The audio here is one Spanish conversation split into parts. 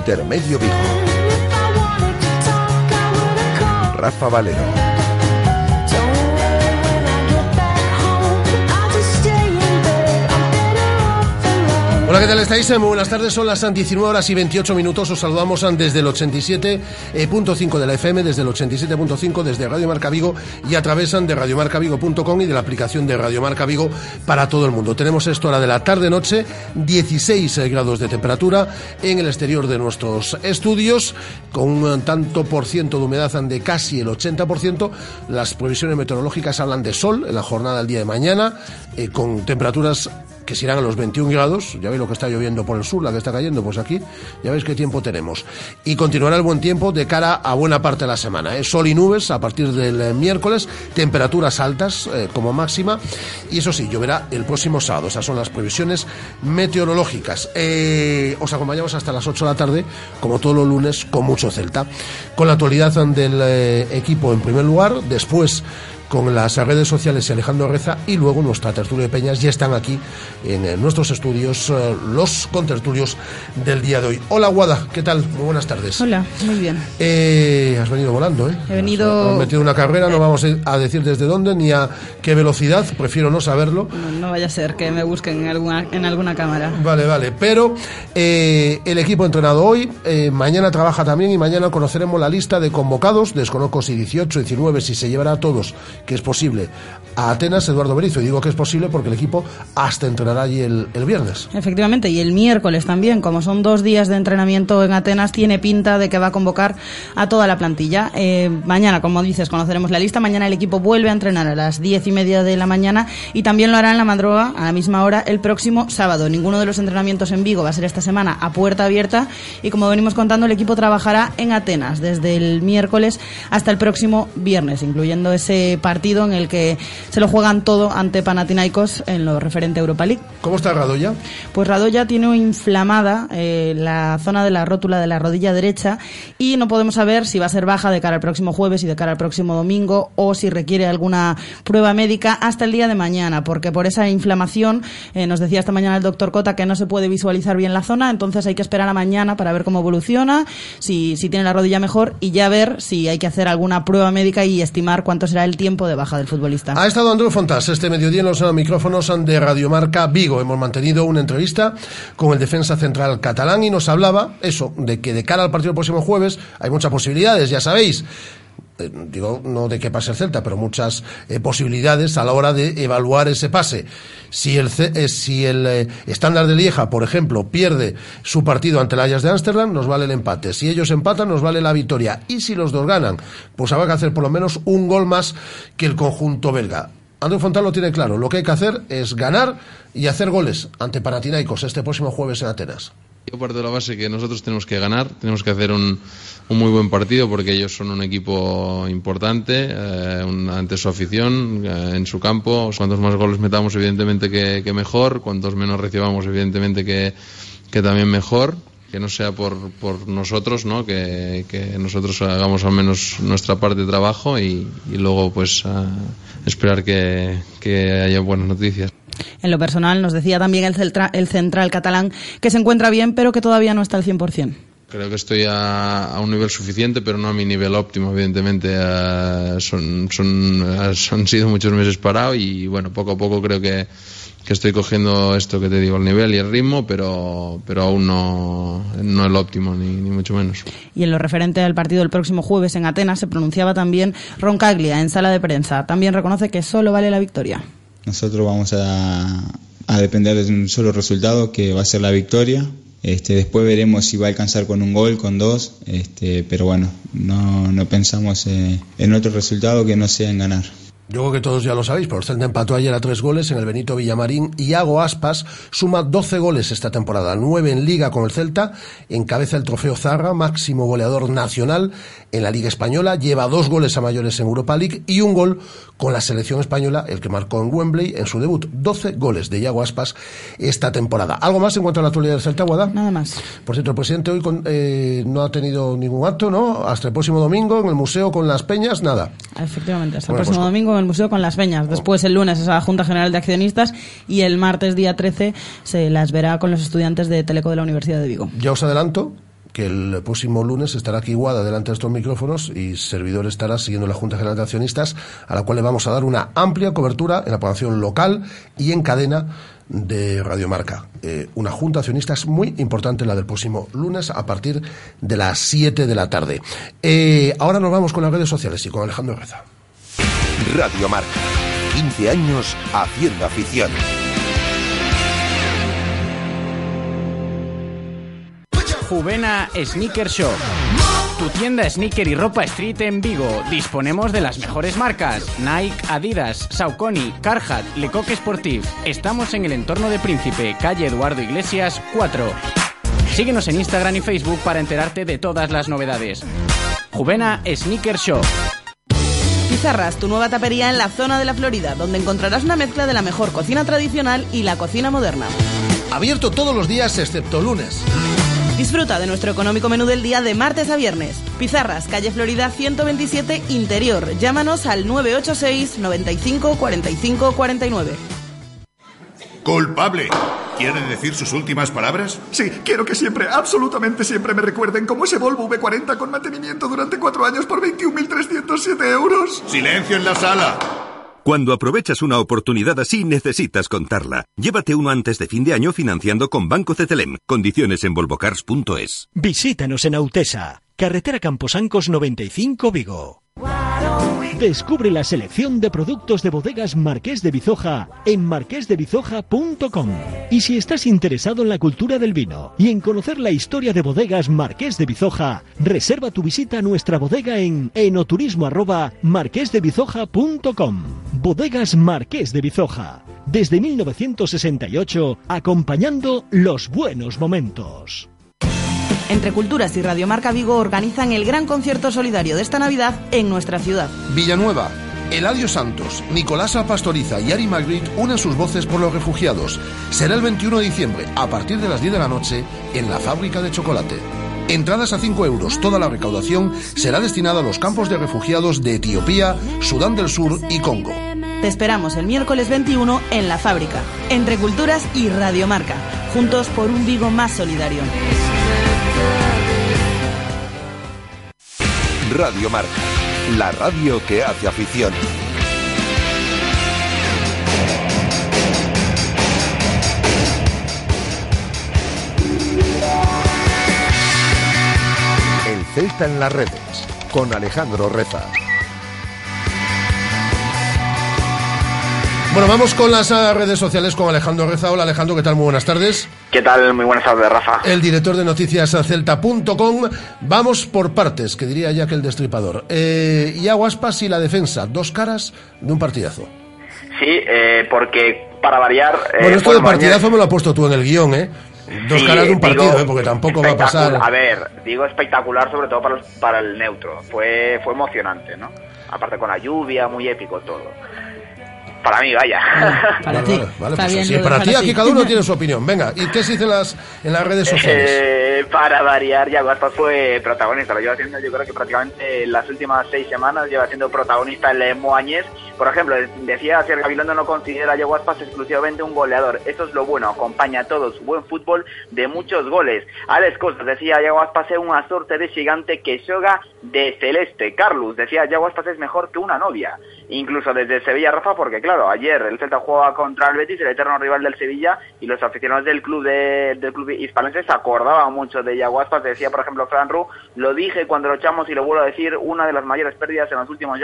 Intermedio Vigo. Rafa Valero. Hola, ¿qué tal estáis? Muy buenas tardes, son las 19 horas y 28 minutos. Os saludamos desde el 87.5 de la FM, desde el 87.5, desde Radio Marca Vigo y a través de radiomarcavigo.com y de la aplicación de Radio Marca Vigo para todo el mundo. Tenemos esto hora de la tarde-noche, 16 grados de temperatura en el exterior de nuestros estudios, con un tanto por ciento de humedad de casi el 80%. Las previsiones meteorológicas hablan de sol en la jornada del día de mañana, eh, con temperaturas que se irán a los 21 grados. Ya veis lo que está lloviendo por el sur, la que está cayendo, pues aquí ya veis qué tiempo tenemos. Y continuará el buen tiempo de cara a buena parte de la semana. ¿eh? Sol y nubes a partir del eh, miércoles, temperaturas altas eh, como máxima. Y eso sí, lloverá el próximo sábado. Esas son las previsiones meteorológicas. os acompañamos hasta las 8 de la tarde, como todos los lunes, con mucho Celta. Con la actualidad del equipo en primer lugar, después con las redes sociales y Alejandro Reza y luego nuestra tertulia de Peñas ya están aquí en nuestros estudios eh, los contertulios del día de hoy. Hola Guada, ¿qué tal? Muy buenas tardes. Hola, muy bien. Eh, has venido volando, ¿eh? He venido... Has metido una carrera, no vamos a decir desde dónde ni a qué velocidad, prefiero no saberlo. No, vaya a ser que me busquen en alguna, en alguna cámara. Vale, vale, pero eh, el equipo entrenado hoy, mañana trabaja también y mañana conoceremos la lista de convocados, desconozco si 18, 19, si se llevará a todos que es posible, a Atenas Eduardo Berizo. Y digo que es posible porque el equipo hasta entrenará allí el, viernes. Efectivamente, y el miércoles también, como son dos días de entrenamiento en Atenas, tiene pinta de que va a convocar a toda la plantilla. Eh, mañana, como dices, conoceremos la lista. Mañana el equipo vuelve a entrenar a las diez y media de la mañana y también lo hará en la madroga a la misma hora el próximo sábado. Ninguno de los entrenamientos en Vigo va a ser esta semana a puerta abierta y como venimos contando, el equipo trabajará en Atenas desde el miércoles hasta el próximo viernes, incluyendo ese partido partido en el que se lo juegan todo ante Panathinaikos en lo referente a Europa League. ¿Cómo está Radoya? Pues Radoya tiene inflamada eh, la zona de la rótula de la rodilla derecha y no podemos saber si va a ser baja de cara al próximo jueves y de cara al próximo domingo o si requiere alguna prueba médica hasta el día de mañana, porque por esa inflamación, eh, nos decía esta mañana el doctor Cota que no se puede visualizar bien la zona, entonces hay que esperar a mañana para ver cómo evoluciona, si, si tiene la rodilla mejor y ya ver si hay que hacer alguna prueba médica y estimar cuánto será el tiempo de baja del futbolista. Ha estado Andrés Fontas este mediodía en los micrófonos de Radiomarca Vigo. Hemos mantenido una entrevista con el defensa central catalán y nos hablaba eso, de que de cara al partido del próximo jueves hay muchas posibilidades, ya sabéis digo, no de que pase el Celta, pero muchas eh, posibilidades a la hora de evaluar ese pase. Si el, eh, si el estándar de Lieja, por ejemplo, pierde su partido ante el Ajax de Ámsterdam, nos vale el empate. Si ellos empatan, nos vale la victoria. Y si los dos ganan, pues habrá que hacer por lo menos un gol más que el conjunto belga. André Fontal lo tiene claro. Lo que hay que hacer es ganar y hacer goles ante Panathinaikos este próximo jueves en Atenas. Yo parto de la base que nosotros tenemos que ganar, tenemos que hacer un, muy buen partido porque ellos son un equipo importante eh, ante su afición, eh, en su campo. Cuantos más goles metamos, evidentemente que, mejor. Cuantos menos recibamos, evidentemente que, también mejor. Que no sea por, por nosotros, ¿no? Que, nosotros hagamos al menos nuestra parte de trabajo y, luego pues esperar que, que haya buenas noticias. En lo personal, nos decía también el, el central catalán que se encuentra bien, pero que todavía no está al 100%. Creo que estoy a, un nivel suficiente, pero no a mi nivel óptimo, evidentemente. Eh, son, son, eh, han sido muchos meses parados y, bueno, poco a poco creo que, que estoy cogiendo esto que te digo, el nivel y el ritmo, pero, pero aún no, no el óptimo, ni, ni, mucho menos. Y en lo referente al partido del próximo jueves en Atenas, se pronunciaba también Ron Caglia en sala de prensa. También reconoce que solo vale la victoria. Nosotros vamos a, depender de un solo resultado, que va a ser la victoria. Este, después veremos si va a alcanzar con un gol, con dos, este, pero bueno, no, pensamos en otro resultado que no sea en ganar. Yo creo que todos ya lo sabéis, pero el Celta empató ayer a tres goles en el Benito Villamarín Iago Aspas suma 12 goles esta temporada, 9 en Liga con el Celta, encabeza el trofeo Zarra, máximo goleador nacional en la Liga Española, lleva dos goles a mayores en Europa League y un gol con la selección española, el que marcó en Wembley en su debut. 12 goles de Iago Aspas esta temporada. ¿Algo más en cuanto a la actualidad del Celta, Guada? Nada más. Por cierto, el presidente hoy eh, no ha tenido ningún acto, ¿no? Hasta el próximo domingo en el museo con las peñas, nada. Efectivamente, hasta el próximo pues domingo el Museo con las Peñas. Después el lunes es la Junta General de Accionistas y el martes día 13 se las verá con los estudiantes de Teleco de la Universidad de Vigo. Ya os adelanto que el próximo lunes estará aquí Guada delante de estos micrófonos y servidor estará siguiendo la Junta General de Accionistas a la cual le vamos a dar una amplia cobertura en la población local y en cadena de Radiomarca. Eh, una junta de accionistas muy importante, la del próximo lunes, a partir de las 7 de la tarde. Eh, ahora nos vamos con las redes sociales y con Alejandro Reza. Radio Marca. 15 años haciendo afición. Juvena Sneaker Shop. Tu tienda sneaker y ropa street en Vigo. Disponemos de las mejores marcas: Nike, Adidas, Saucony, Carhartt, Lecoq Sportif. Estamos en el entorno de Príncipe, calle Eduardo Iglesias 4. Síguenos en Instagram y Facebook para enterarte de todas las novedades. Juvena Sneaker Shop. Pizarras, tu nueva tapería en la zona de la Florida, donde encontrarás una mezcla de la mejor cocina tradicional y la cocina moderna. Abierto todos los días excepto lunes. Disfruta de nuestro económico menú del día de martes a viernes. Pizarras, calle Florida 127, Interior. Llámanos al 986 95 45 49. Culpable. ¿Quiere decir sus últimas palabras? Sí, quiero que siempre, absolutamente siempre me recuerden como ese Volvo V40 con mantenimiento durante cuatro años por 21.307 euros. Silencio en la sala. Cuando aprovechas una oportunidad así, necesitas contarla. Llévate uno antes de fin de año financiando con Banco Cetelem. Condiciones en volvocars.es. Visítanos en Autesa, carretera Camposancos 95 Vigo. Descubre la selección de productos de bodegas Marqués de Bizoja en marquesdebizoja.com. Y si estás interesado en la cultura del vino y en conocer la historia de bodegas Marqués de Bizoja, reserva tu visita a nuestra bodega en enoturismo@marquesdebizoja.com. Bodegas Marqués de Bizoja, desde 1968 acompañando los buenos momentos. Entre Culturas y Radiomarca Vigo organizan el gran concierto solidario de esta Navidad en nuestra ciudad. Villanueva, Eladio Santos, Nicolás Pastoriza y Ari Magritte unen sus voces por los refugiados. Será el 21 de diciembre, a partir de las 10 de la noche, en la fábrica de chocolate. Entradas a 5 euros. Toda la recaudación será destinada a los campos de refugiados de Etiopía, Sudán del Sur y Congo. Te esperamos el miércoles 21 en la fábrica, entre Culturas y Radiomarca, juntos por un Vigo más solidario. Radio Marca, la radio que hace afición. El Celta en las redes, con Alejandro Reza. Bueno, vamos con las ah, redes sociales con Alejandro Reza. Hola Alejandro, ¿qué tal? Muy buenas tardes. ¿Qué tal? Muy buenas tardes, Rafa. El director de noticias celta.com. Vamos por partes, que diría ya que el destripador. Eh, y Aguaspas y la defensa, dos caras de un partidazo. Sí, eh, porque para variar... Eh, bueno, esto de partidazo me lo has puesto tú en el guion, ¿eh? Dos caras de un partido, ¿eh? porque tampoco va a pasar... A ver, digo espectacular sobre todo para, para el neutro. Fue, fue emocionante, ¿no? Aparte con la lluvia, muy épico todo. Para mí, vaya. para ti. Vale, pues para, ti, aquí cada uno tiene su opinión. Venga, ¿y qué se dice en las, en las redes sociales? Eh, para variar, ya Aspas fue protagonista. Lo lleva haciendo, yo creo que prácticamente las últimas seis semanas lleva siendo protagonista el Moañez. Por ejemplo, decía que Gabilondo no considera a Diego Aspas exclusivamente un goleador. Eso es lo bueno, acompaña a todo su buen fútbol de muchos goles. Alex Costas decía Diego Aspas es una suerte de gigante que juega de celeste. Carlos decía Diego Aspas es mejor que una novia. Incluso desde Sevilla, Rafa, porque claro, ayer el Celta jugaba contra el Betis, el eterno rival del Sevilla, y los aficionados del club de, del club hispalense se acordaban mucho de Yaguaspas. Decía, por ejemplo, Fran Ru, lo dije cuando lo echamos y lo vuelvo a decir, una de las mayores pérdidas en los últimos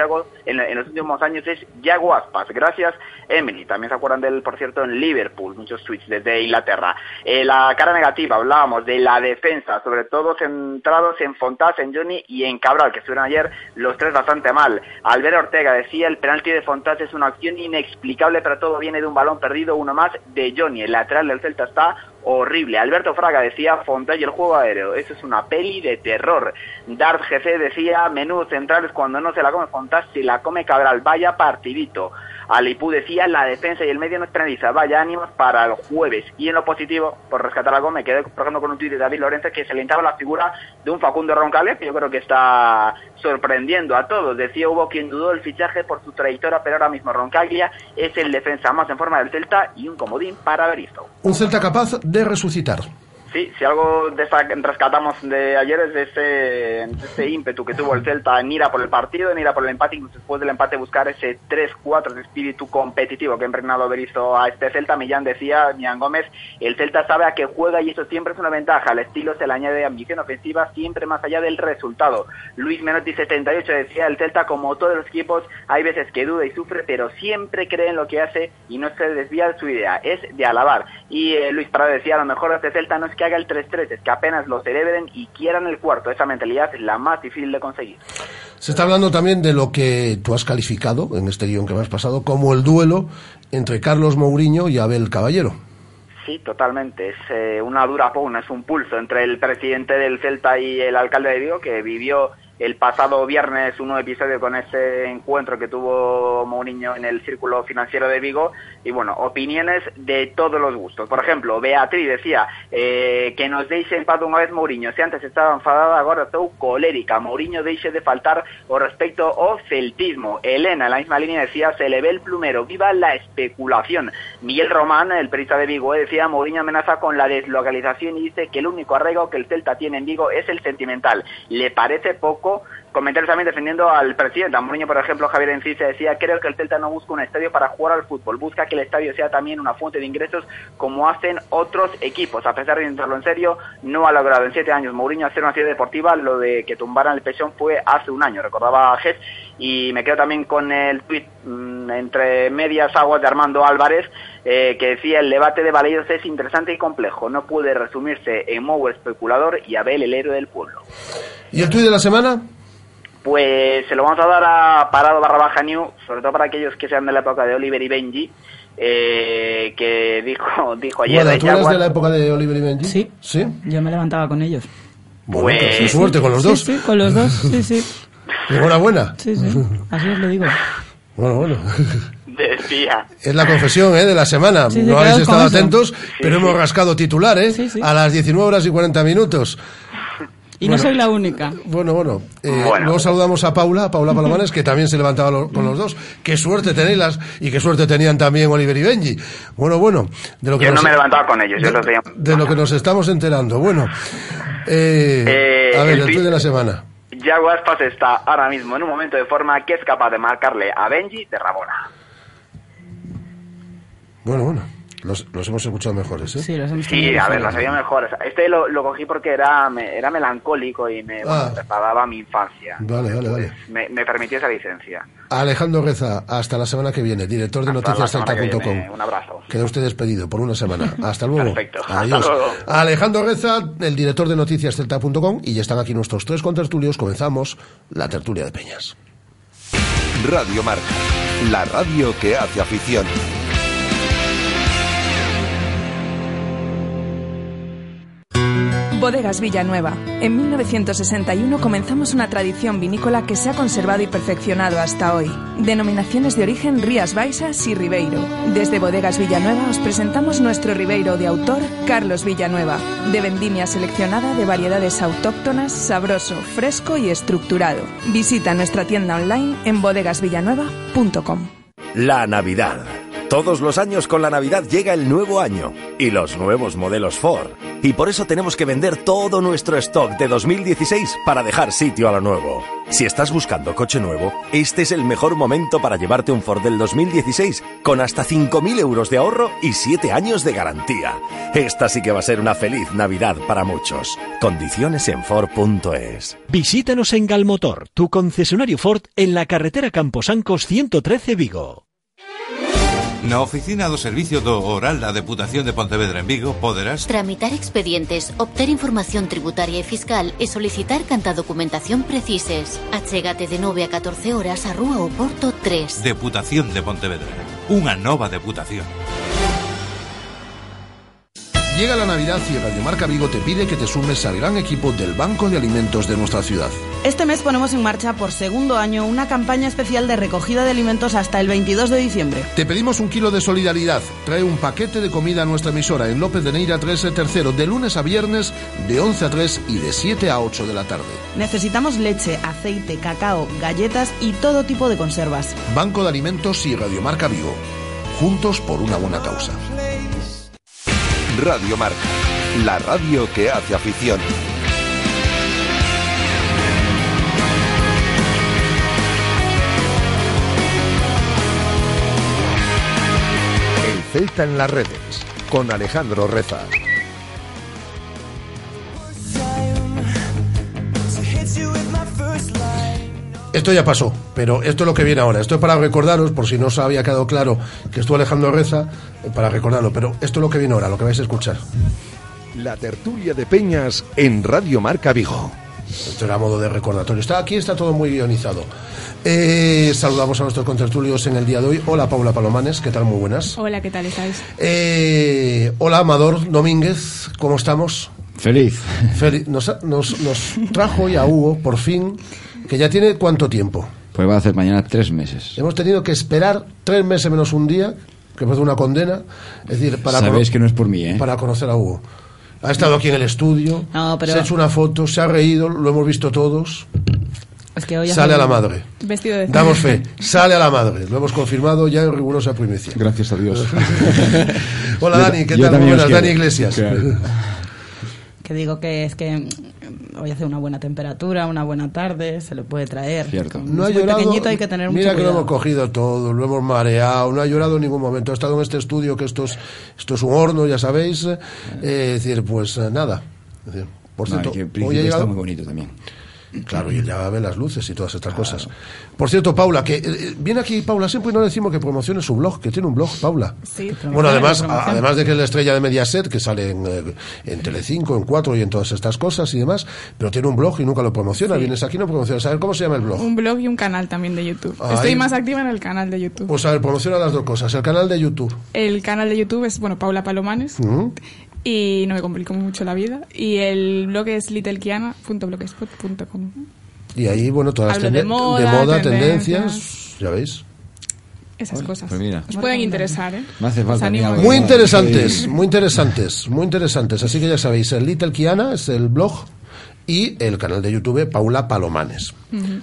en los últimos años es Yago Aspas, gracias Emily. También se acuerdan de él, por cierto, en Liverpool, muchos tweets desde Inglaterra. Eh, la cara negativa, hablábamos de la defensa, sobre todo centrados en Fontás, en Johnny y en Cabral, que estuvieron ayer los tres bastante mal. Albert Ortega decía, el penalti de Fontás es una acción inexplicable, pero todo viene de un balón perdido, uno más de Johnny. El lateral del Celta está horrible. Alberto Fraga decía Fontás y el juego aéreo. Eso es una peli de terror. Dart GC decía menú centrales cuando no se la come Fontás, si la come Cabral. Vaya partidito. Alipú decía la defensa y el medio no penaliza. Vaya ánimos para el jueves. Y en lo positivo, por rescatar algo, me quedé por ejemplo con un tuit de David Lorenzo que se alentaba la figura de un Facundo Roncalés, que yo creo que está sorprendiendo a todos. Decía hubo quien dudó el fichaje por su trayectoria, pero ahora mismo Roncaglia es el defensa más en forma del Celta y un comodín para Beristo. Un Celta capaz de resucitar. Sí, si algo rescatamos de ayer es ese, ese, ímpetu que tuvo el Celta en ir a por el partido, en ir a por el empate, incluso después del empate buscar ese 3-4 de espíritu competitivo que ha impregnado Berizzo a este Celta. Millán decía, Millán Gómez, el Celta sabe a qué juega y eso siempre es una ventaja. Al estilo se le añade ambición ofensiva siempre más allá del resultado. Luis Menotti 78 decía, el Celta como todos los equipos hay veces que duda y sufre, pero siempre cree en lo que hace y no se desvía de su idea, es de alabar. Y eh, Luis Prado decía, a lo mejor este Celta no es que haga el 3-3, es que apenas lo celebren y quieran el cuarto. Esa mentalidad es la más difícil de conseguir. Se está hablando también de lo que tú has calificado en este guion que me has pasado como el duelo entre Carlos Mourinho y Abel Caballero. Sí, totalmente. Es eh, una dura pugna, es un pulso entre el presidente del Celta y el alcalde de Vigo, que vivió el pasado viernes un nuevo episodio con ese encuentro que tuvo Mourinho en el Círculo Financiero de Vigo y bueno, opiniones de todos los gustos. Por ejemplo, Beatriz decía eh, que nos deixe en paz unha vez Mourinho, si antes estaba enfadada, agora estou colérica. Mourinho deixe de faltar o respecto ao celtismo. Elena, en la misma línea, decía, se le ve el plumero, viva la especulación. Miguel Román, el periodista de Vigo, decía, Mourinho amenaza con la deslocalización y dice que el único arraigo que el Celta tiene en Vigo es el sentimental. Le parece poco poco comentarios también defendiendo al presidente. Mourinho, por ejemplo, Javier Encise decía, creo que el Celta no busca un estadio para jugar al fútbol, busca que el estadio sea también una fuente de ingresos como hacen otros equipos. A pesar de intentarlo en serio, no ha logrado en siete años Mourinho hacer una ciudad deportiva, lo de que tumbaran el Pechón fue hace un año, recordaba a Gess, y me quedo también con el tuit mmm, entre medias aguas de Armando Álvarez, eh, que decía el debate de Valeiros es interesante y complejo, no puede resumirse en Mou especulador y Abel el héroe del pueblo. ¿Y el tuit de la semana? Pues se lo vamos a dar a Parado barra baja New, sobre todo para aquellos que sean de la época de Oliver y Benji, eh, que dijo, dijo ayer... Bueno, ¿tú eres de la época de Oliver y Benji? Sí. ¿Sí? Yo me levantaba con ellos. Bueno, pues, suerte con los dos. Sí, sí, con los dos, sí, sí. Enhorabuena. Sí, sí, así os lo digo. Bueno, bueno. Decía. Es la confesión ¿eh? de la semana. Sí, sí, no habéis estado atentos, Sí, pero sí. hemos rascado titular, ¿eh? Sí, sí. A las 19 horas y 40 minutos. Y no soy la única. Bueno, bueno. Eh, Bueno. Luego saludamos a Paula, a Paula Palomares, que también se levantaba lo- con los dos. Qué suerte tenéis las, y qué suerte tenían también Oliver y Benji. Bueno, bueno. De lo que Yo nos, no me levantaba con ellos, yo los veía. de lo que nos estamos enterando. Bueno. Eh, Eh, a ver, el tuit de la semana. Yago Aspas está ahora mismo en un momento de forma que es capaz de marcarle a Benji de Rabona. Bueno, bueno. Los, los hemos escuchado mejores, ¿eh? Sí, los hemos Sí, a ver, mejores. las había mejores. Este lo, lo cogí porque era, me- era melancólico y me, Ah. mi infancia. Vale, vale, vale. Me, me permitió esa licencia. Alejandro Reza, hasta la semana que viene, director de viene. Un abrazo. Queda usted despedido por una semana. Hasta luego. Perfecto. Hasta Adiós. luego. Alejandro Reza, el director de noticiascelta.com, y ya están aquí nuestros tres contertulios. Comenzamos la tertulia de Peñas. Radio Marca, la radio que hace afición. Bodegas Villanueva. En 1961 comenzamos una tradición vinícola que se ha conservado y perfeccionado hasta hoy. Denominaciones de origen Rías Baixas y Ribeiro. Desde Bodegas Villanueva os presentamos nuestro Ribeiro de autor Carlos Villanueva, de vendimia seleccionada de variedades autóctonas, sabroso, fresco y estructurado. Visita nuestra tienda online en bodegasvillanueva.com. La Navidad. Todos los años con la Navidad llega el nuevo año y los nuevos modelos Ford. Y por eso tenemos que vender todo nuestro stock de 2016 para dejar sitio a lo nuevo. Si estás buscando coche nuevo, este es el mejor momento para llevarte un Ford del 2016 con hasta 5.000 euros de ahorro y 7 años de garantía. Esta sí que va a ser una feliz Navidad para muchos. Condiciones en Ford.es. Visítanos en Galmotor, tu concesionario Ford en la carretera Camposancos 113 Vigo. Na Oficina do Servicio do Oral da Deputación de Pontevedra en Vigo poderás Tramitar expedientes, obter información tributaria e fiscal e solicitar canta documentación precises. Achégate de 9 a 14 horas a Rúa Oporto 3. Deputación de Pontevedra. Unha nova deputación. Llega la Navidad y Radio Marca Vigo te pide que te sumes al gran equipo del Banco de Alimentos de nuestra ciudad. Este mes ponemos en marcha por segundo año una campaña especial de recogida de alimentos hasta el 22 de diciembre. Te pedimos un kilo de solidaridad. Trae un paquete de comida a nuestra emisora en López de Neira 13 tercero de lunes a viernes de 11 a 3 y de 7 a 8 de la tarde. Necesitamos leche, aceite, cacao, galletas y todo tipo de conservas. Banco de Alimentos y Radio Marca Vigo. Juntos por una buena causa. Radio Marca, la radio que hace afición. El Celta en las redes, con Alejandro Reza. Esto ya pasó, pero esto es lo que viene ahora. Esto es para recordaros, por si no os había quedado claro que estuvo Alejandro Reza, eh, para recordarlo. Pero esto es lo que viene ahora, lo que vais a escuchar. La tertulia de Peñas en Radio Marca Vigo. Esto era modo de recordatorio. Está aquí, está todo muy guionizado. Eh, saludamos a nuestros contertulios en el día de hoy. Hola Paula Palomanes, ¿qué tal? Muy buenas. Hola, ¿qué tal estáis? Eh, hola Amador Domínguez, ¿cómo estamos? Feliz. Feliz. Nos, nos, nos trajo hoy a Hugo, por fin, que ya tiene cuánto tiempo. Pues va a hacer mañana tres meses. Hemos tenido que esperar tres meses menos un día, que fue una condena, es decir, para, Sabéis que no es por mí, ¿eh? para conocer a Hugo. Ha estado aquí en el estudio, No, pero- se ha hecho una foto, se ha reído, lo hemos visto todos. Es que hoy Sale a la madre. Vestido de Damos fe, sale a la madre. Lo hemos confirmado ya en rigurosa primicia. Gracias a Dios. Hola Dani, ¿qué yo tal? Buenas. Dani Iglesias. Claro. Que digo que es que mm, hoy hace una buena temperatura, una buena tarde, se lo puede traer. Cierto. No ha llorado. pequeñito hay que tener Mira mucho que lo hemos cogido todo, lo hemos mareado, no ha llorado en ningún momento. Ha estado en este estudio que esto es, esto es un horno, ya sabéis. eh, es decir, pues eh, nada. Es decir, por cierto, hoy ha está muy bonito también. Claro, y él ya ve las luces y todas estas cosas. Por cierto, Paula, que eh, viene aquí Paula siempre y no le decimos que promocione su blog, que tiene un blog, Paula. Sí, Bueno, además, a- además de que es la estrella de Mediaset, que sale en, eh, en Telecinco, en Cuatro y en todas estas cosas y demás, pero tiene un blog y nunca lo promociona. Vienes aquí y no promocionas. A ver, ¿cómo se llama el blog? Un blog y un canal también de YouTube. Estoy más activa en el canal de YouTube. Pues a ver, promociona las dos cosas. El canal de YouTube. El canal de YouTube es, bueno, Paula Palomanes. Y no me complico mucho la vida. Y el blog es littlekiana.blogspot.com. Y ahí, bueno, todas las de tenden- moda, tendencias, tendencias. ya veis. Esas cosas. pues mira. Os pueden interesar, ¿eh? Me hace falta Muy interesantes, muy interesantes, muy interesantes. Así que ya sabéis, el Little Kiana es el blog y el canal de YouTube Paula Palomanes.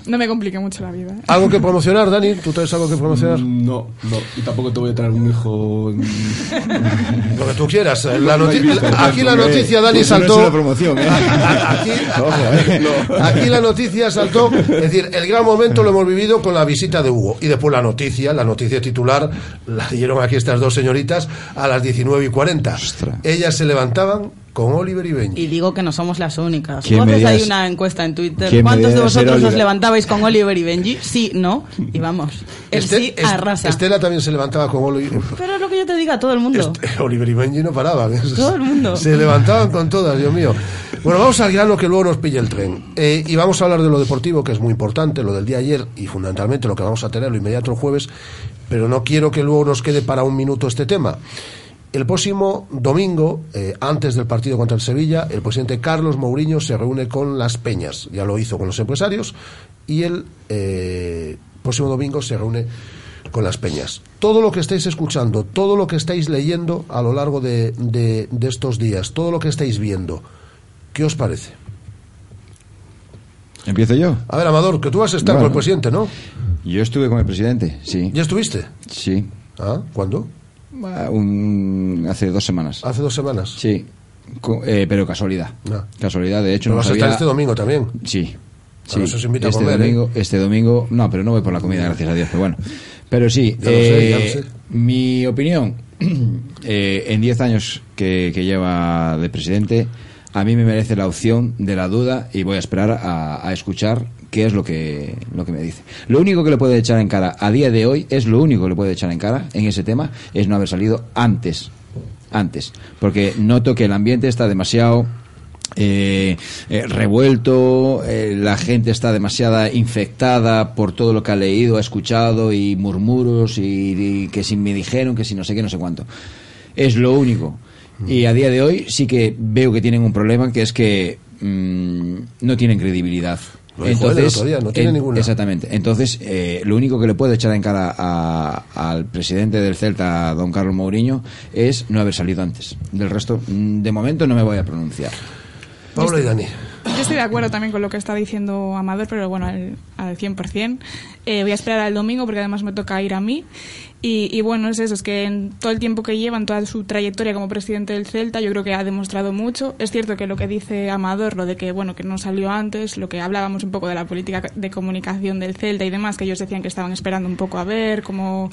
No me complique mucho la vida. ¿eh? ¿Algo que promocionar, Dani? ¿Tú traes algo que promocionar? No, no. Y tampoco te voy a traer un hijo. Lo que tú quieras. eh, La No hay noti- visto, aquí la noticia, Dani, Eso no es saltó. una promoción, ¿eh? Aquí, aquí la noticia saltó. Es decir, el gran momento lo hemos vivido con la visita de Hugo. Y después la noticia, la noticia titular, la dieron aquí estas dos señoritas a las 19 y 40. Ellas se levantaban con Oliver y Benji. Y digo que no somos las únicas. ¿Quién Vos me ves ahí digas- una encuesta en Twitter. ¿Cuántos de vosotros os levantabais con Oliver y Benji? Sí, no. Y vamos. El Este- sí arrasa. Estela también se levantaba con Oliver. Pero es lo que yo te diga, todo el mundo. Oliver y Benji no paraban. ¿eh? Todo el mundo. Se levantaban con todas, Dios mío. Bueno, vamos al grano que luego nos pille el tren. Eh, y vamos a hablar de lo deportivo, que es muy importante, lo del día ayer y fundamentalmente lo que vamos a tener lo inmediato el jueves, pero no quiero que luego nos quede para un minuto este tema. El próximo domingo, eh, antes del partido contra el Sevilla, el presidente Carlos Mourinho se reúne con las Peñas. Ya lo hizo con los empresarios y el eh, próximo domingo se reúne con las Peñas. Todo lo que estáis escuchando, todo lo que estáis leyendo a lo largo de, de- de estos días, todo lo que estáis viendo, ¿qué os parece? ¿Empiezo yo? A ver, Amador, que tú vas a estar Bueno. con el presidente, ¿no? Yo estuve con el presidente, sí. ¿Ya estuviste? Sí. ¿Ah? ¿Cuándo? Ah, un- hace dos semanas. ¿Hace dos semanas? Sí, eh, pero casualidad. Ah. Casualidad, de hecho Pero no vas a estar este domingo también. Sí. Sí, Bueno, eso se invita a este comer, ¿eh? domingo, este domingo, no, pero no voy por la comida, gracias a Dios, pero bueno. Pero sí, eh, sé. mi opinión, eh, en 10 años que, que lleva de presidente, a mí me merece la opción de la duda y voy a esperar a, a escuchar qué es lo que, lo que me dice. Lo único que le puede echar en cara a día de hoy, es lo único que le puede echar en cara en ese tema, es no haber salido antes. Antes. Porque noto que el ambiente está demasiado eh, eh, revuelto, eh, la gente está demasiada infectada por todo lo que ha leído, ha escuchado y murmuros y, y que si me dijeron, que si no sé qué, no sé cuánto. Es lo único. Y a día de hoy sí que veo que tienen un problema que es que mm, no tienen credibilidad. Lo dijo él el otro día, no tiene en- ninguna. Exactamente. Entonces, eh, lo único que le puede echar en cara a- al presidente del Celta, don Carlos Mourinho, es no haber salido antes. Del resto, mm, de momento no me voy a pronunciar. Paula y Dani. Yo estoy de acuerdo también con lo que está diciendo Amador, pero bueno, al, al 100%. Eh, voy a esperar al domingo porque además me toca ir a mí. Y, y bueno, es eso, es que en todo el tiempo que lleva, en toda su trayectoria como presidente del Celta, yo creo que ha demostrado mucho. Es cierto que lo que dice Amador, lo de que, bueno, que no salió antes, lo que hablábamos un poco de la política de comunicación del Celta y demás, que ellos decían que estaban esperando un poco a ver cómo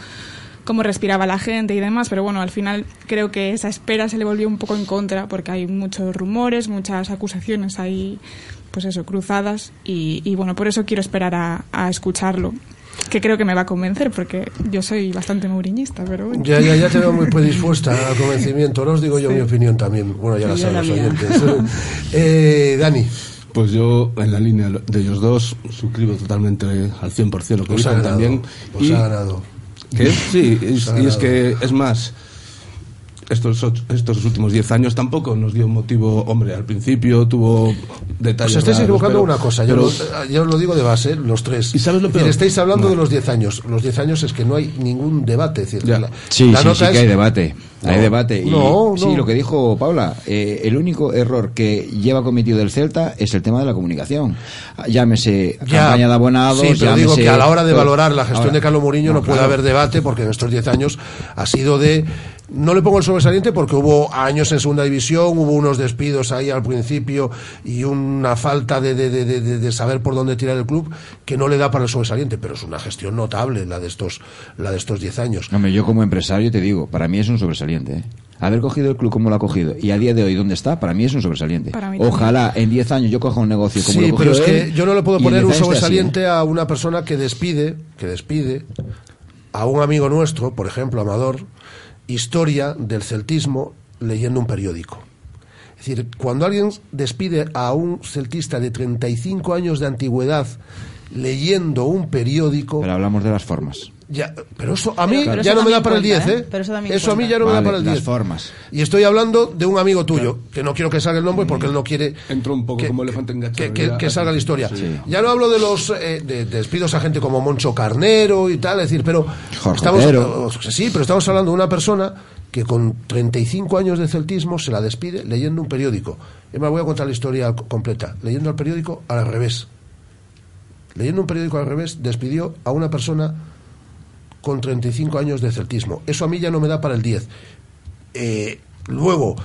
cómo respiraba la gente y demás, pero bueno, al final creo que esa espera se le volvió un poco en contra porque hay muchos rumores, muchas acusaciones ahí, pues eso, cruzadas y, y bueno, por eso quiero esperar a, a escucharlo, que creo que me va a convencer porque yo soy bastante mauriñista, pero bueno. Ya, ya, ya te veo muy predispuesta al convencimiento. Ahora os digo yo mi opinión también. Bueno, ya la Sí, yo saben los la oyentes. eh, Dani. Pues yo, en la línea de ellos dos, suscribo totalmente al 100% lo que Os ha dicen ganado, también. os Y- ha ganado. ¿Qué? Sí, es- y es que, es más, estos, estos últimos 10 años tampoco nos dio motivo, hombre, al principio tuvo detalles. Os estáis raros, equivocando pero- una cosa, yo, pero- lo, yo lo digo de base, los tres. ¿Y sabes lo peor? estáis hablando No. de los 10 años. Los 10 años es que no hay ningún debate. Es decir, Ya. la, Sí, la sí, nota sí es- que hay debate. Hay No, debate. Y, no, Sí, lo que dijo Paula, eh, el único error que lleva cometido el Celta es el tema de la comunicación. Llámese Ya, campaña de abonados, Sí, pero digo que a la hora de valorar la gestión Ahora, de Carlos Mourinho no, no, puede claro. haber debate porque en estos 10 años ha sido de... No le pongo el sobresaliente porque hubo años en segunda división, hubo unos despidos ahí al principio y una falta de, de- de- de- de- de saber por dónde tirar el club que no le da para el sobresaliente, pero es una gestión notable la de estos la de estos 10 años. Hombre, yo como empresario te digo, para mí es un sobresaliente. ¿eh? Haber cogido el club como lo ha cogido y a día de hoy dónde está, para mí es un sobresaliente. Ojalá en 10 años yo coja un negocio como Sí, lo pero es que él, yo no le puedo poner 10 un así, ¿eh? sobresaliente a una persona que despide, que despide a un amigo nuestro, por ejemplo, Amador, historia del celtismo leyendo un periódico. Es decir, cuando alguien despide a un celtista de 35 años de antigüedad leyendo un periódico, Pero hablamos de las formas. Ya, pero eso a mí pero ya no me da para el 10, cuenta, ¿eh? ¿eh? Pero eso a mí ya no me da para el las 10. formas. Y estoy hablando de un amigo tuyo, que no quiero que salga el nombre porque él no quiere Entró un poco que, como elefante en que, que- salga la historia. Sí. Ya no hablo de los eh, de, de despidos a gente como Moncho Carnero y tal, es decir, pero Jorge estamos sí, pero estamos hablando de una persona que con 35 años de celtismo se la despide leyendo un periódico. Es más, voy a contar la historia co- completa. Leyendo el periódico al revés. Leyendo un periódico al revés, despidió a una persona con 35 años de celtismo. Eso a mí ya no me da para el 10. Eh, luego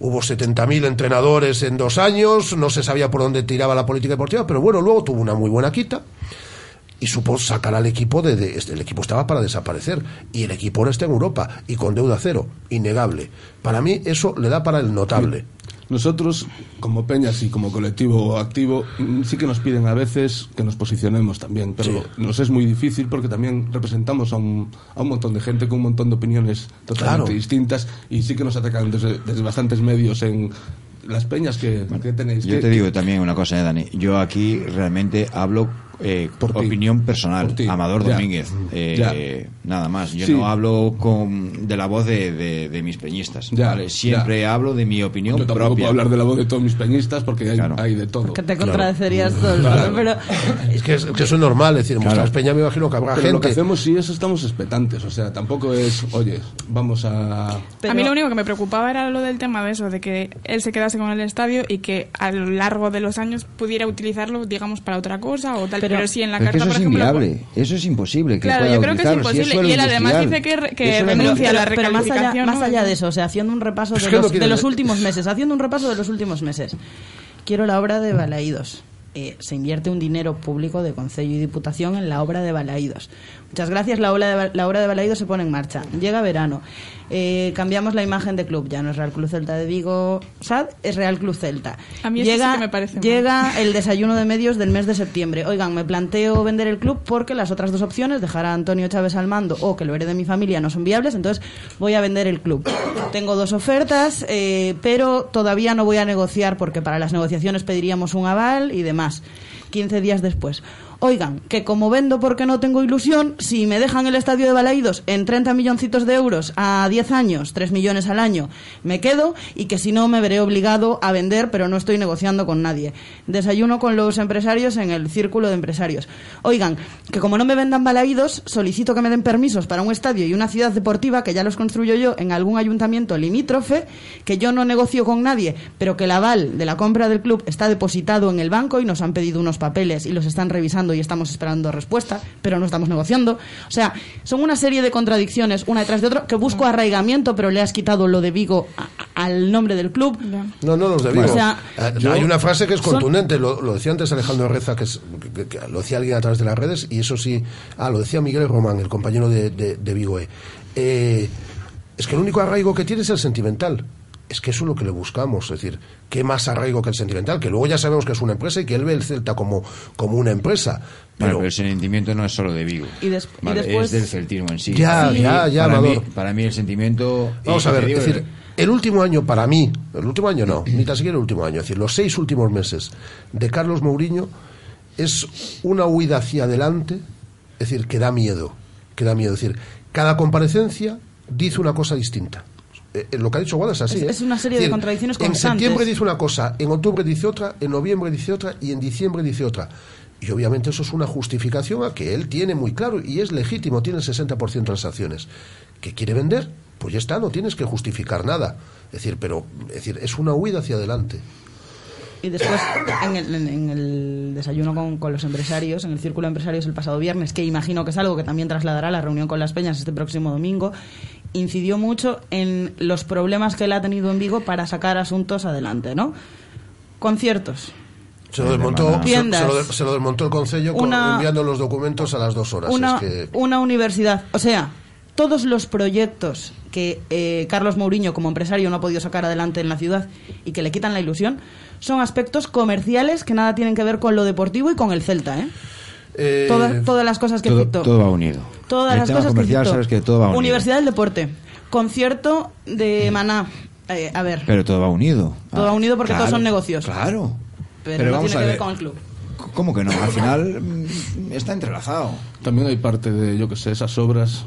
hubo 70.000 entrenadores en dos años, no se sabía por dónde tiraba la política deportiva, pero bueno, luego tuvo una muy buena quita y supo sacar al equipo de, de- este, el equipo estaba para desaparecer y el equipo ahora está en Europa y con deuda cero, innegable. Para mí eso le da para el notable. Nosotros, como Peñas y como colectivo activo, mm, sí que nos piden a veces que nos posicionemos también, pero nos es muy difícil porque también representamos a un, a un montón de gente con un montón de opiniones totalmente Claro. distintas y sí que nos atacan desde, desde bastantes medios en las peñas que, que tenéis. Yo que- te digo también una cosa, eh, Dani. Yo aquí realmente hablo eh, Por ti. opinión personal. Por. Amador Ya. Domínguez. eh, Ya. Nada más. Yo Sí. no hablo con, de la voz de, de- de mis peñistas. Ya, ¿vale? Siempre hablo de mi opinión Yo tampoco propia. puedo hablar de la voz de todos mis peñistas porque hay, hay de todo. Que te contradecerías todo el Claro. rato, pero Es que, es, que eso es normal, es decir, en vuestras peñas me imagino que habrá Pero lo que gente. hacemos sí eso estamos expectantes, o sea, tampoco es, oye, vamos a... A mí lo único que me preocupaba era lo del tema de eso, de que él se quedase con el estadio y que a lo largo de los años pudiera utilizarlo, digamos, para otra cosa o tal. Pero, si en la Pero es que carta, eso es por ejemplo, inviable, eso es imposible. Que Claro, pueda yo creo que es utilizarlo. Si imposible. suelo y él además dice que, re- que renuncia a la pero más allá, más allá de eso, o sea, haciendo un repaso Es de los, de los últimos meses, haciendo un repaso de los últimos meses. Quiero la obra de Balaídos. Eh, se invierte un dinero público de Concello y Diputación en la obra de Balaídos. Muchas gracias, la obra de, la obra de Balaídos se pone en marcha. Llega verano. Eh, cambiamos la imagen de club. Ya no es Real Club Celta de Vigo SAD, es Real Club Celta. A mí llega, sí que me parece mal. llega el desayuno de medios del mes de septiembre. Oigan, me planteo vender el club porque las otras dos opciones, dejar a Antonio Chávez al mando o que lo herede mi familia, no son viables, entonces voy a vender el club. Tengo dos ofertas, eh, pero todavía no voy a negociar porque para las negociaciones pediríamos un aval y demás. 15 días después. Oigan, que como vendo porque no tengo ilusión, si me dejan el estadio de Balaídos en 30 milloncitos de euros a 10 años, 3 millones al año, me quedo y que si no me veré obligado a vender, pero no estoy negociando con nadie. Desayuno con los empresarios en el círculo de empresarios. Oigan, que como no me vendan Balaídos, solicito que me den permisos para un estadio y una ciudad deportiva que ya los construyo yo en algún ayuntamiento limítrofe, que yo no negocio con nadie, pero que el aval de la compra del club está depositado en el banco y nos han pedido unos papeles y los están revisando y estamos esperando respuesta, pero no estamos negociando. O sea, son una serie de contradicciones una detrás de otra que busco arraigamiento, pero le has quitado lo de Vigo a- al nombre del club. No, no los de Vigo. O sea, Eh, yo- hay una frase que es son- contundente, lo, lo decía antes Alejandro Reza, que, es- que- que lo decía alguien a través de las redes, y eso sí, ah, lo decía Miguel Román, el compañero de, de, de Vigo. eh. Eh, es que el único arraigo que tiene es el sentimental. Es que eso es lo que le buscamos, es decir, ¿qué más arraigo que el sentimental? Que luego ya sabemos que es una empresa y que él ve el Celta como, como una empresa. Bueno, Pero, pero el sentimiento no es solo de Vigo. Y des- y Vale, después- Es del celtismo en sí. Ya, ya, ya, para mí, para mí el sentimiento... Vamos a ver, digo, es decir, el último año para mí, el último año no, ni tan siquiera el último año, es decir, los seis últimos meses de Carlos Mourinho es una huida hacia adelante, es decir, que da miedo, que da miedo, es decir, cada comparecencia dice una cosa distinta. Eh, eh, lo que ha dicho Wallace es así. Es- ¿eh? es una serie de decir, contradicciones En constantes. septiembre dice una cosa, en octubre dice otra, en noviembre dice otra y en diciembre dice otra. Y obviamente eso es una justificación a que él tiene muy claro y es legítimo, tiene el 60% de las acciones. ¿Que quiere vender? Pues ya está, no tienes que justificar nada. Es decir, pero es decir, es una huida hacia adelante. Y después, en el, en- en el desayuno con, con los empresarios, en el círculo de empresarios el pasado viernes, que imagino que es algo que también trasladará a la reunión con las peñas este próximo domingo, incidió mucho en los problemas que él ha tenido en Vigo para sacar asuntos adelante, ¿no? Conciertos. Se lo desmontó, se, Tiendas. se lo, se lo desmontó el Concello con- Una- enviando los documentos a las dos horas. una, Es que- una universidad. O sea, todos los proyectos que eh, Carlos Mourinho como empresario no ha podido sacar adelante en la ciudad y que le quitan la ilusión son aspectos comerciales que nada tienen que ver con lo deportivo y con el Celta, ¿eh? Eh, Todas, todas las cosas que todo, citó. todo va unido. Todas el las tema cosas que comercial citó. sabes que todo va unido. Universidad del Deporte. Concierto de Maná. Eh, a ver, Pero todo va unido. todo Ah, va unido porque claro, todos son negocios. Claro. Pero, Pero no vamos tiene a que ver ver. con el club. ¿Cómo que no? Al final mm, está entrelazado. También hay parte de, yo que sé, esas obras,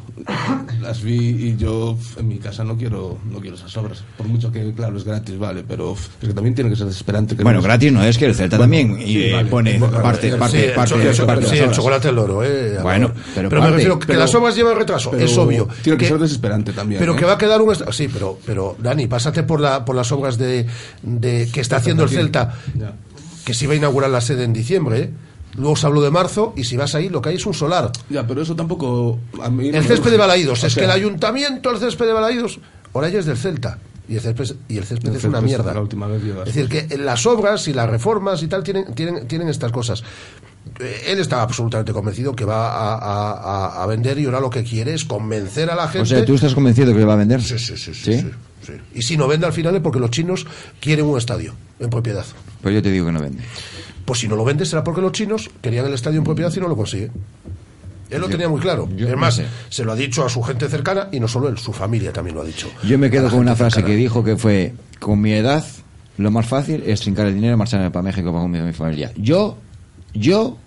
las vi y yo en mi casa no quiero no quiero esas obras. Por mucho que, claro, es gratis, vale, pero f, es que también tiene que ser desesperante. Que Bueno, no es- gratis no es que el Celta Bueno, también y, sí, vale. pone Bueno, parte, Sí, parte, parte, el parte sí, chocolate el oro, eh. Bueno, pero me refiero que Pero- las obras llevan retraso, es obvio. Tiene que, ser desesperante también. Pero ¿eh? que va a quedar un... Sí, pero, pero Dani, pásate por, la, por las obras de, de que está haciendo el Celta, Ya. Que se iba a inaugurar la sede en diciembre, ¿eh? Luego se habló de marzo y si vas ahí lo que hay es un solar. Ya, pero eso tampoco. A mí no El césped de Balaídos, o es que el ayuntamiento, el césped de Balaídos, ahora ya es del Celta. Y el césped, y el césped El es una césped, mierda. la última vez llevas es decir, que las obras y las reformas y tal tienen, tienen, tienen estas cosas. Eh, Él está absolutamente convencido que va a, a- a- a vender y ahora lo que quiere es convencer a la gente. O sea, ¿tú estás convencido que va a vender? Sí, sí, sí, sí, sí, sí. Y si no vende al final es porque los chinos quieren un estadio en propiedad. Pues yo te digo que no vende. Pues si no lo vende será porque los chinos querían el estadio en propiedad y no lo consigue. Él lo Yo- tenía muy claro. es no más, sé. se lo ha dicho a su gente cercana y no solo él, su familia también lo ha dicho. Yo me quedo con una frase cercana. que dijo que fue, con mi edad, lo más fácil es trincar el dinero y marcharme para México para con mi familia. Yo, yo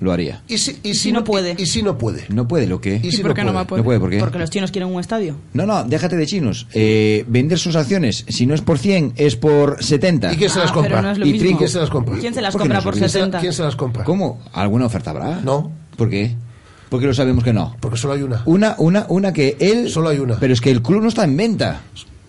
lo haría. ¿Y si, y Si no puede. ¿Y si no puede? No puede, ¿lo qué? ¿Y si por qué no va a poder? No puede, ¿por qué? Porque los chinos quieren un estadio. No, no, déjate de chinos. Eh, vender sus acciones, si no es por 100, es por 70. ¿Y quién se las Ah, compra? no Y mismo. ¿Quién se las compra? ¿Quién se las ¿Por compra no por se ¿Quién se, 60? quién se las compra? ¿Cómo? ¿Alguna oferta habrá? No, ¿Por qué? Porque lo sabemos que no. porque solo hay una. Una, una, una que él... Solo hay una. Pero es que el club no está en venta.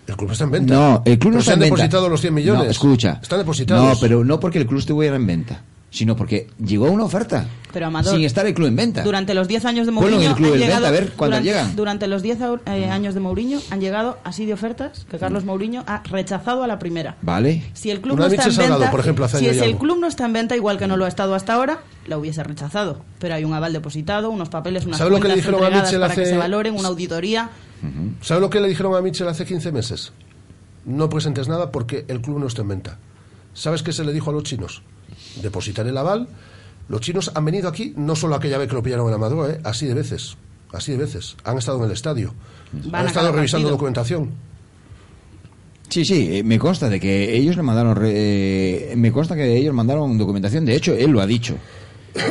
El club está en venta. No, el club Pero no se está han en venta. depositado los 100 millones. No, escucha. Están depositados. No, pero no porque el club estuviera en venta. Sino porque llegó una oferta. Pero Amador, sin estar el club en venta. Durante los 10 años de Mourinho en el club han en llegado, venta, a ver cuándo durante, llegan. Durante los 10 au- eh, años de Mourinho han llegado así de ofertas que Carlos Mourinho ha rechazado a la primera. Vale. Si el club Una no está en venta, por ejemplo, hace si es el club no está en venta igual que no lo ha estado hasta ahora, la hubiese rechazado. Pero hay un aval depositado, unos papeles, unas ¿Sabe lo que le dijeron a Mitchell para que hace- se valoren, una auditoría. ¿Sabe lo que le dijeron a Mitchell hace 15 meses? No presentes nada porque el club no está en venta. ¿Sabes qué se le dijo a los chinos? Depositar el aval. Los chinos han venido aquí, no solo aquella vez que lo pillaron en Amador, ¿eh? así de veces. Así de veces. Han estado en el estadio. Van han estado revisando partido. documentación. Sí, sí, eh, me consta de que ellos le mandaron, re- eh, me consta que ellos mandaron documentación. De hecho, él lo ha dicho.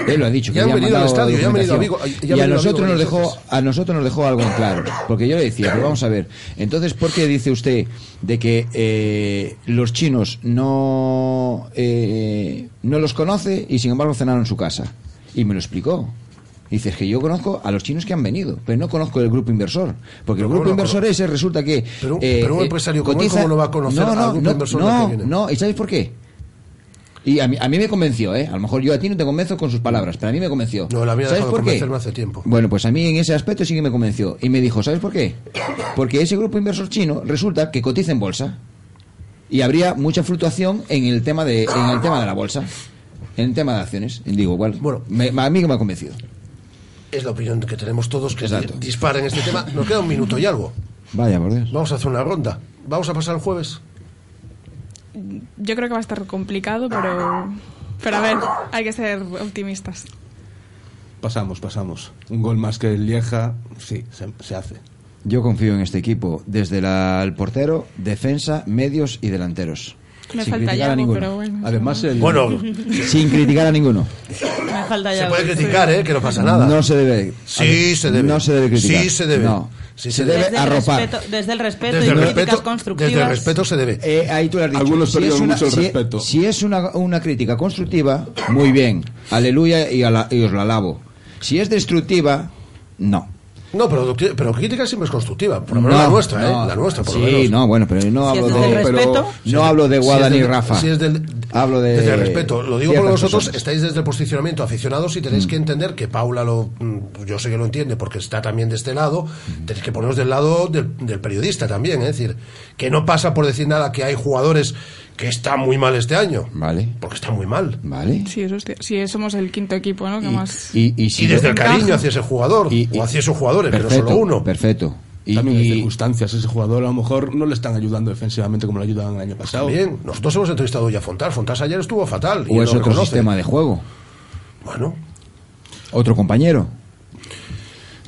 Él lo ha dicho. Ya que han venido al estadio, ya han venido a documentación. Vigo, ya han y a nosotros nos dejó, a nosotros nos dejó algo en claro, porque yo le decía, pero vamos a ver. Entonces, ¿por qué dice usted de que eh, los chinos no eh, no los conoce y sin embargo cenaron en su casa? Y me lo explicó. Dices que yo conozco a los chinos que han venido, pero no conozco el grupo inversor. Porque Pero el grupo ¿cómo no inversor ese resulta que. Pero- eh, pero un eh, empresario como él, ¿cómo no va a conocer no, al grupo no, inversor no, que viene? no, ¿y sabes por qué? Y a mí, a mí me convenció, ¿eh? A lo mejor yo a ti no te convenzo con sus palabras, pero a mí me convenció. No, la mía ¿Sabes por qué? hace tiempo. Bueno, pues a mí en ese aspecto sí que me convenció. Y me dijo, ¿sabes por qué? Porque ese grupo inversor chino resulta que cotiza en bolsa. Y habría mucha fluctuación en el tema de, en el tema de la bolsa. En el tema de acciones. Y digo, igual. Bueno, a mí que me ha convencido. Es la opinión que tenemos todos que Exacto. dispara en este tema. Nos queda un minuto y algo. Vaya, por Dios. Vamos a hacer una ronda. Vamos a pasar el jueves. Yo creo que va a estar complicado, pero, pero a ver, hay que ser optimistas. Pasamos, pasamos. Un gol más que el Lieja, sí, se, se hace. Yo confío en este equipo. Desde la- el portero, defensa, medios y delanteros. Me Sin falta criticar a Yago, ninguno. pero bueno. Además, el, Bueno, Sin criticar a ninguno. Me falta se puede criticar, ¿eh? Que no pasa nada. No se debe. Sí, se debe. No se debe criticar. Sí, se debe. No. Sí, se debe desde el arropar. respeto, desde el respeto Desde y el críticas respeto, constructivas. desde el respeto se debe. Eh, ahí tú lo has dicho. Algunos Si es una- mucho el si- respeto. Si es una, una crítica constructiva, muy bien. Aleluya y, ala- y os la alabo. Si es destructiva, no. No, pero, pero crítica siempre es constructiva. Por lo menos No, la nuestra, no. ¿eh? La nuestra, por sí, lo menos. no, bueno, pero no Si hablo de. pero- no hablo de Si Guada es ni del- Rafa. Si es del, Hablo de. desde el respeto. Lo digo porque vosotros personas. estáis desde el posicionamiento aficionados y tenéis que entender que Paula lo. mm, Yo sé que lo entiende porque está también de este lado. Tenéis que poneros del lado del, del periodista también. Es decir, que no pasa por decir nada que hay jugadores que están muy mal este año. Vale. Porque están muy mal. Vale. Sí, eso es sí, somos el quinto equipo, ¿no? Que más... Y, y, si Y desde el encaja. cariño hacia ese jugador. Y- o hacia esos jugadores, pero solo uno. Perfecto. Y, También hay y- circunstancias. Ese jugador a lo mejor no le están ayudando defensivamente como le ayudaban el año pasado. Bien, nosotros hemos entrevistado ya a Fontás. Fontás ayer estuvo fatal. y o él es lo otro reconoce. sistema de juego. Bueno, Otro compañero.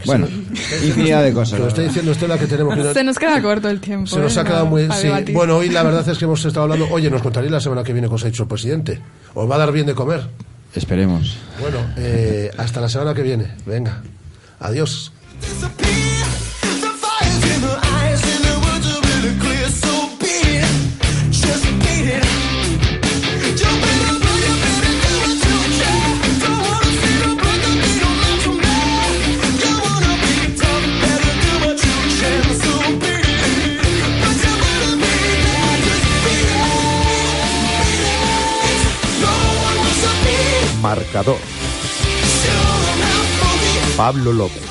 Bueno, infinidad de cosas. lo está diciendo Estela que tenemos que... Se nos queda corto el tiempo. Se nos ¿eh? ha quedado muy... sí. Bueno, hoy la verdad es que hemos estado hablando... Oye, nos contaréis la semana que viene cosa ha dicho el presidente. ¿Os va a dar bien de comer? Esperemos. Bueno, eh, hasta la semana que viene. Venga. Adiós. Marcador. Pablo López.